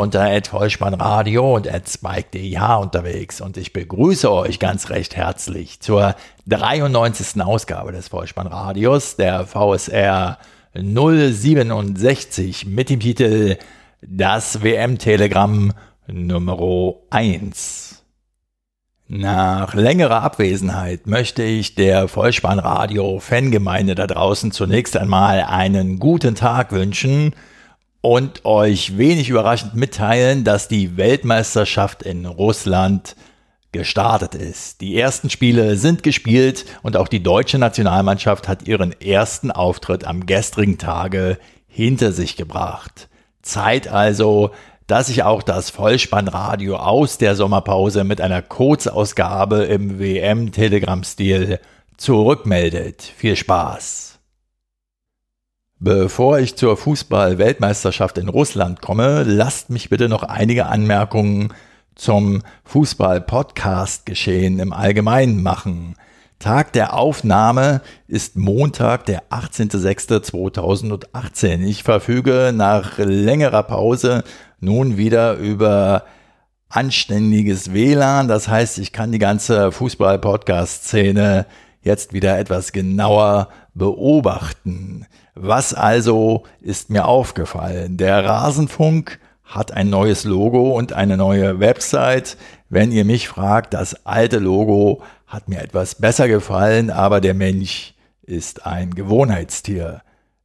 unter @vollspannradio und @spike.dh unterwegs und ich begrüße euch ganz recht herzlich zur 93. Ausgabe des Vollspannradios, der VSR 067 mit dem Titel Das WM-Telegramm Nummer 1. Nach längerer Abwesenheit möchte ich der Vollspannradio-Fangemeinde da draußen zunächst einmal einen guten Tag wünschen – und euch wenig überraschend mitteilen, dass die Weltmeisterschaft in Russland gestartet ist. Die ersten Spiele sind gespielt und auch die deutsche Nationalmannschaft hat ihren ersten Auftritt am gestrigen Tage hinter sich gebracht. Zeit also, dass sich auch das Vollspannradio aus der Sommerpause mit einer Kurzausgabe im WM-Telegram-Stil zurückmeldet. Viel Spaß! Bevor ich zur Fußball-Weltmeisterschaft in Russland komme, lasst mich bitte noch einige Anmerkungen zum Fußball-Podcast-Geschehen im Allgemeinen machen. Tag der Aufnahme ist Montag, der 18.06.2018. Ich verfüge nach längerer Pause nun wieder über anständiges WLAN. Das heißt, ich kann die ganze Fußball-Podcast-Szene jetzt wieder etwas genauer beobachten. Was also ist mir aufgefallen? Der Rasenfunk hat ein neues Logo und eine neue Website. Wenn ihr mich fragt, das alte Logo hat mir etwas besser gefallen, aber der Mensch ist ein Gewohnheitstier.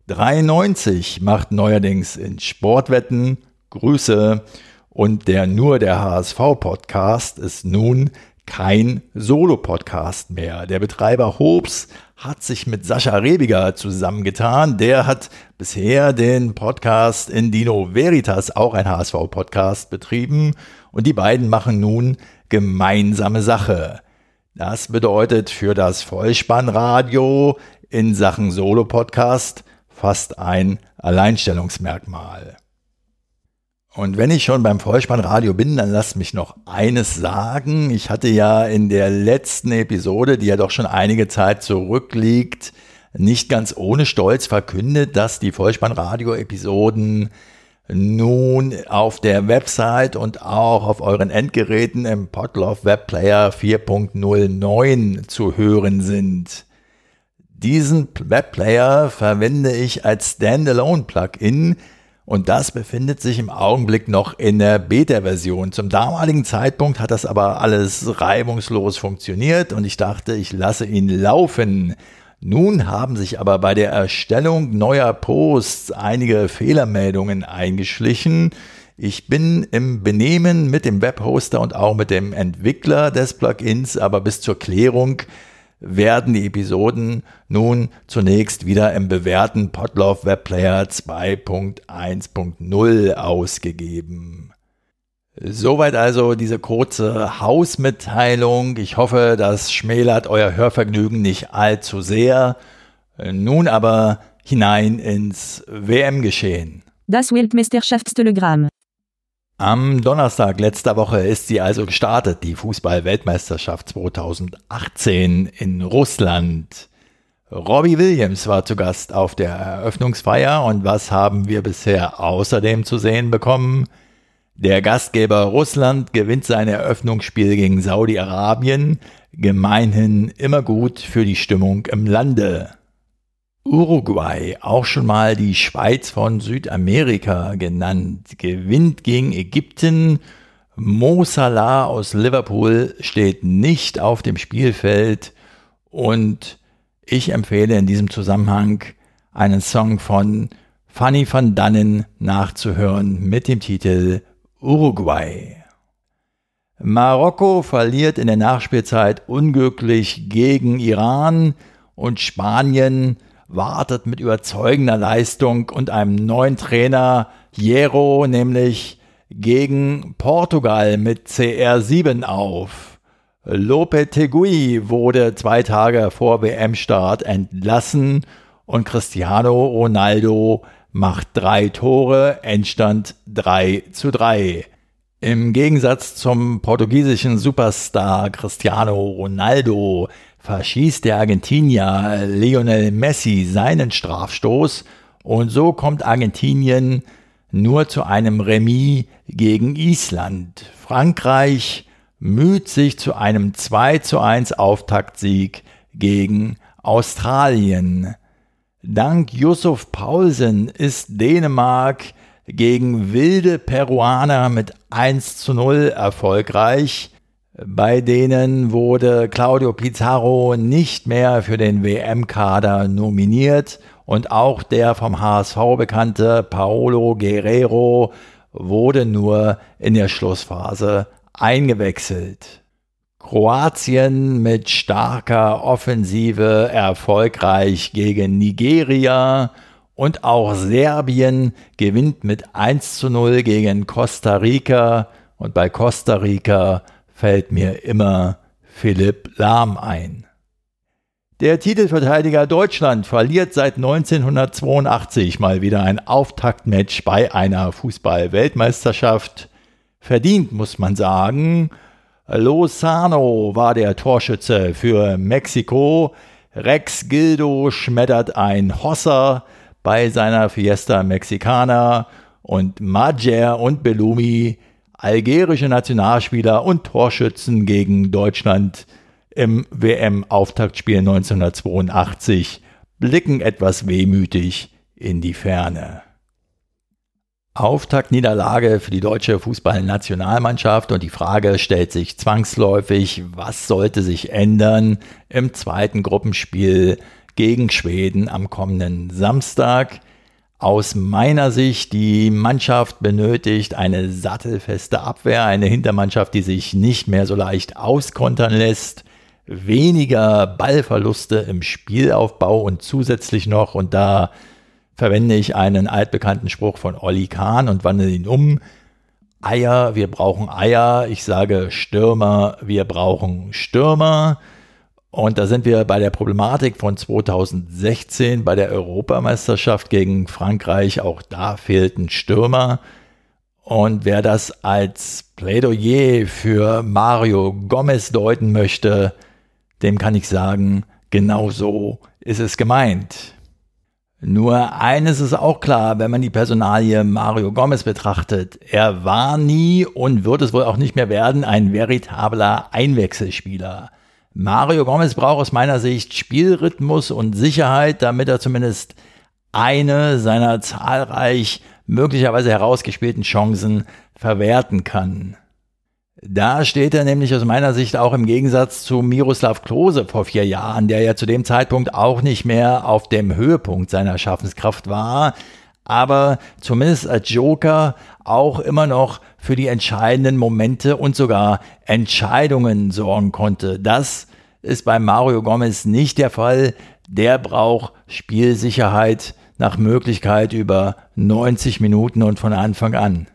93 macht neuerdings in Sportwetten Grüße und der nur der HSV Podcast ist nun kein Solo-Podcast mehr. Der Betreiber Hobbs hat sich mit Sascha Rebiger zusammengetan. Der hat bisher den Podcast in Dino Veritas, auch ein HSV-Podcast, betrieben. Und die beiden machen nun gemeinsame Sache. Das bedeutet für das Vollspannradio in Sachen Solo-Podcast fast ein Alleinstellungsmerkmal. Und wenn ich schon beim Vollspannradio bin, dann lasst mich noch eines sagen. Ich hatte ja in der letzten Episode, die ja doch schon einige Zeit zurückliegt, nicht ganz ohne Stolz verkündet, dass die Vollspannradio-Episoden nun auf der Website und auch auf euren Endgeräten im Podlove Webplayer 4.09 zu hören sind. Diesen Webplayer verwende ich als Standalone-Plugin, und das befindet sich im Augenblick noch in der Beta-Version. Zum damaligen Zeitpunkt hat das aber alles reibungslos funktioniert und ich dachte, ich lasse ihn laufen. Nun haben sich aber bei der Erstellung neuer Posts einige Fehlermeldungen eingeschlichen. Ich bin im Benehmen mit dem Webhoster und auch mit dem Entwickler des Plugins, aber bis zur Klärung werden die Episoden nun zunächst wieder im bewährten Podlove Webplayer 2.1.0 ausgegeben. Soweit also diese kurze Hausmitteilung. Ich hoffe, das schmälert euer Hörvergnügen nicht allzu sehr. Nun aber hinein ins WM-Geschehen. Das Weltmeisterschaftstelegramm. Am Donnerstag letzter Woche ist sie also gestartet, die Fußball-Weltmeisterschaft 2018 in Russland. Robbie Williams war zu Gast auf der Eröffnungsfeier und was haben wir bisher außerdem zu sehen bekommen? Der Gastgeber Russland gewinnt sein Eröffnungsspiel gegen Saudi-Arabien, gemeinhin immer gut für die Stimmung im Lande. Uruguay, auch schon mal die Schweiz von Südamerika genannt, gewinnt gegen Ägypten. Mo Salah aus Liverpool steht nicht auf dem Spielfeld und ich empfehle in diesem Zusammenhang einen Song von Fanny van Dannen nachzuhören mit dem Titel Uruguay. Marokko verliert in der Nachspielzeit unglücklich gegen Iran und Spanien wartet mit überzeugender Leistung und einem neuen Trainer Jero nämlich gegen Portugal mit CR7 auf. Lopetegui wurde zwei Tage vor WM-Start entlassen und Cristiano Ronaldo macht drei Tore, Endstand 3 zu 3. Im Gegensatz zum portugiesischen Superstar Cristiano Ronaldo verschießt der Argentinier Lionel Messi seinen Strafstoß und so kommt Argentinien nur zu einem Remis gegen Island. Frankreich müht sich zu einem 2 zu 1 Auftaktsieg gegen Australien. Dank Yusuf Paulsen ist Dänemark gegen wilde Peruaner mit 1 zu 0 erfolgreich. Bei denen wurde Claudio Pizarro nicht mehr für den WM-Kader nominiert und auch der vom HSV bekannte Paolo Guerrero wurde nur in der Schlussphase eingewechselt. Kroatien mit starker Offensive erfolgreich gegen Nigeria und auch Serbien gewinnt mit 1 zu 0 gegen Costa Rica und bei Costa Rica fällt mir immer Philipp Lahm ein. Der Titelverteidiger Deutschland verliert seit 1982 mal wieder ein Auftaktmatch bei einer Fußball-Weltmeisterschaft. Verdient, muss man sagen. Lozano war der Torschütze für Mexiko. Rex Gildo schmettert ein Hosser bei seiner Fiesta Mexicana und Majer und Bellumi, algerische Nationalspieler und Torschützen gegen Deutschland, im WM-Auftaktspiel 1982 blicken etwas wehmütig in die Ferne. Auftaktniederlage für die deutsche Fußballnationalmannschaft und die Frage stellt sich zwangsläufig, was sollte sich ändern im zweiten Gruppenspiel gegen Schweden am kommenden Samstag. Aus meiner Sicht, die Mannschaft benötigt eine sattelfeste Abwehr, eine Hintermannschaft, die sich nicht mehr so leicht auskontern lässt weniger Ballverluste im Spielaufbau und zusätzlich noch, und da verwende ich einen altbekannten Spruch von Olli Kahn und wandle ihn um. Eier, wir brauchen Eier. Ich sage Stürmer, wir brauchen Stürmer. Und da sind wir bei der Problematik von 2016 bei der Europameisterschaft gegen Frankreich. Auch da fehlten Stürmer. Und wer das als Plädoyer für Mario Gomez deuten möchte, dem kann ich sagen, genau so ist es gemeint. Nur eines ist auch klar, wenn man die Personalie Mario Gomez betrachtet. Er war nie und wird es wohl auch nicht mehr werden ein veritabler Einwechselspieler. Mario Gomez braucht aus meiner Sicht Spielrhythmus und Sicherheit, damit er zumindest eine seiner zahlreich möglicherweise herausgespielten Chancen verwerten kann. Da steht er nämlich aus meiner Sicht auch im Gegensatz zu Miroslav Klose vor vier Jahren, der ja zu dem Zeitpunkt auch nicht mehr auf dem Höhepunkt seiner Schaffenskraft war, aber zumindest als Joker auch immer noch für die entscheidenden Momente und sogar Entscheidungen sorgen konnte. Das ist bei Mario Gomez nicht der Fall. Der braucht Spielsicherheit nach Möglichkeit über 90 Minuten und von Anfang an.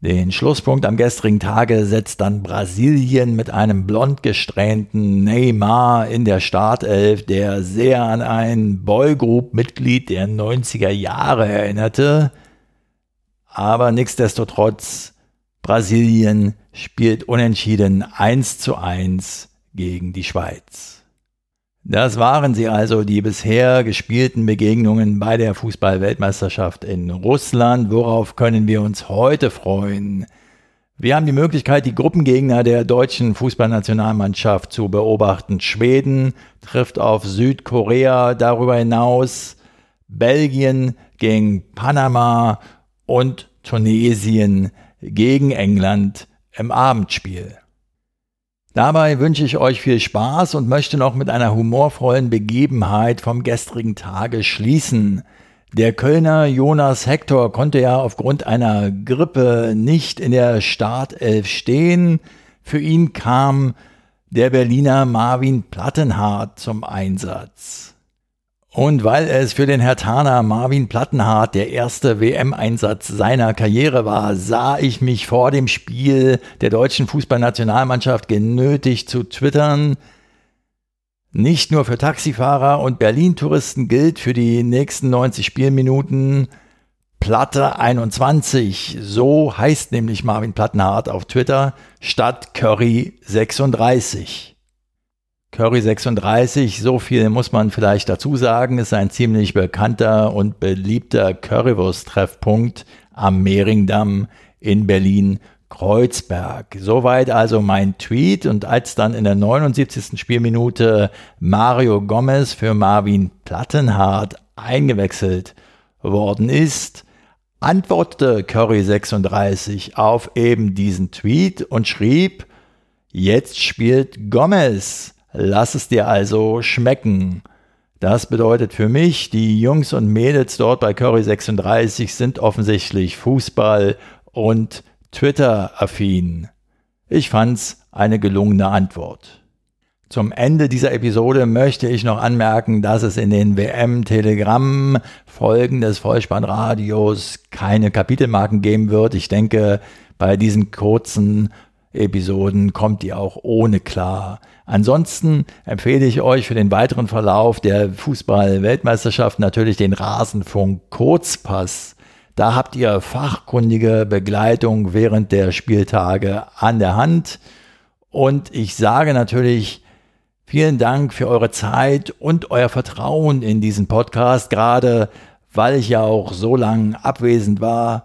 Den Schlusspunkt am gestrigen Tage setzt dann Brasilien mit einem blond gesträhnten Neymar in der Startelf, der sehr an ein Boygroup-Mitglied der 90er Jahre erinnerte. Aber nichtsdestotrotz, Brasilien spielt unentschieden 1 zu 1 gegen die Schweiz. Das waren sie also, die bisher gespielten Begegnungen bei der Fußball-Weltmeisterschaft in Russland. Worauf können wir uns heute freuen? Wir haben die Möglichkeit, die Gruppengegner der deutschen Fußballnationalmannschaft zu beobachten. Schweden trifft auf Südkorea, darüber hinaus Belgien gegen Panama und Tunesien gegen England im Abendspiel. Dabei wünsche ich euch viel Spaß und möchte noch mit einer humorvollen Begebenheit vom gestrigen Tage schließen. Der Kölner Jonas Hector konnte ja aufgrund einer Grippe nicht in der Startelf stehen. Für ihn kam der Berliner Marvin Plattenhardt zum Einsatz. Und weil es für den Hertaner Marvin Plattenhardt der erste WM-Einsatz seiner Karriere war, sah ich mich vor dem Spiel der deutschen Fußballnationalmannschaft genötigt zu twittern. Nicht nur für Taxifahrer und Berlin-Touristen gilt für die nächsten 90 Spielminuten Platte 21. So heißt nämlich Marvin Plattenhardt auf Twitter statt Curry 36. Curry 36, so viel muss man vielleicht dazu sagen, ist ein ziemlich bekannter und beliebter Currywurst-Treffpunkt am Mehringdamm in Berlin Kreuzberg. Soweit also mein Tweet und als dann in der 79. Spielminute Mario Gomez für Marvin Plattenhardt eingewechselt worden ist, antwortete Curry36 auf eben diesen Tweet und schrieb, jetzt spielt Gomez, lass es dir also schmecken. Das bedeutet für mich, die Jungs und Mädels dort bei Curry36 sind offensichtlich Fußball und Twitter-affin. Ich fand's eine gelungene Antwort. Zum Ende dieser Episode möchte ich noch anmerken, dass es in den WM-Telegramm-Folgen des Vollspannradios keine Kapitelmarken geben wird. Ich denke, bei diesen kurzen Episoden kommt ihr auch ohne klar. Ansonsten empfehle ich euch für den weiteren Verlauf der Fußball-Weltmeisterschaft natürlich den Rasenfunk Kurzpass da habt ihr fachkundige Begleitung während der Spieltage an der Hand. Und ich sage natürlich vielen Dank für eure Zeit und euer Vertrauen in diesen Podcast, gerade weil ich ja auch so lange abwesend war.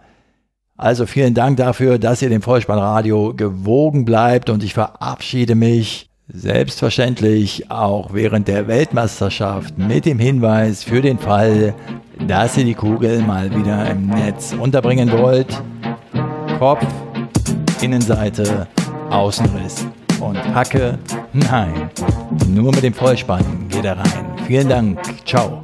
Also vielen Dank dafür, dass ihr dem Vollspannradio gewogen bleibt und ich verabschiede mich selbstverständlich auch während der Weltmeisterschaft mit dem Hinweis für den Fall, dass ihr die Kugel mal wieder im Netz unterbringen wollt. Kopf, Innenseite, Außenriss und Hacke. Nein, nur mit dem Vollspann geht er rein. Vielen Dank. Ciao.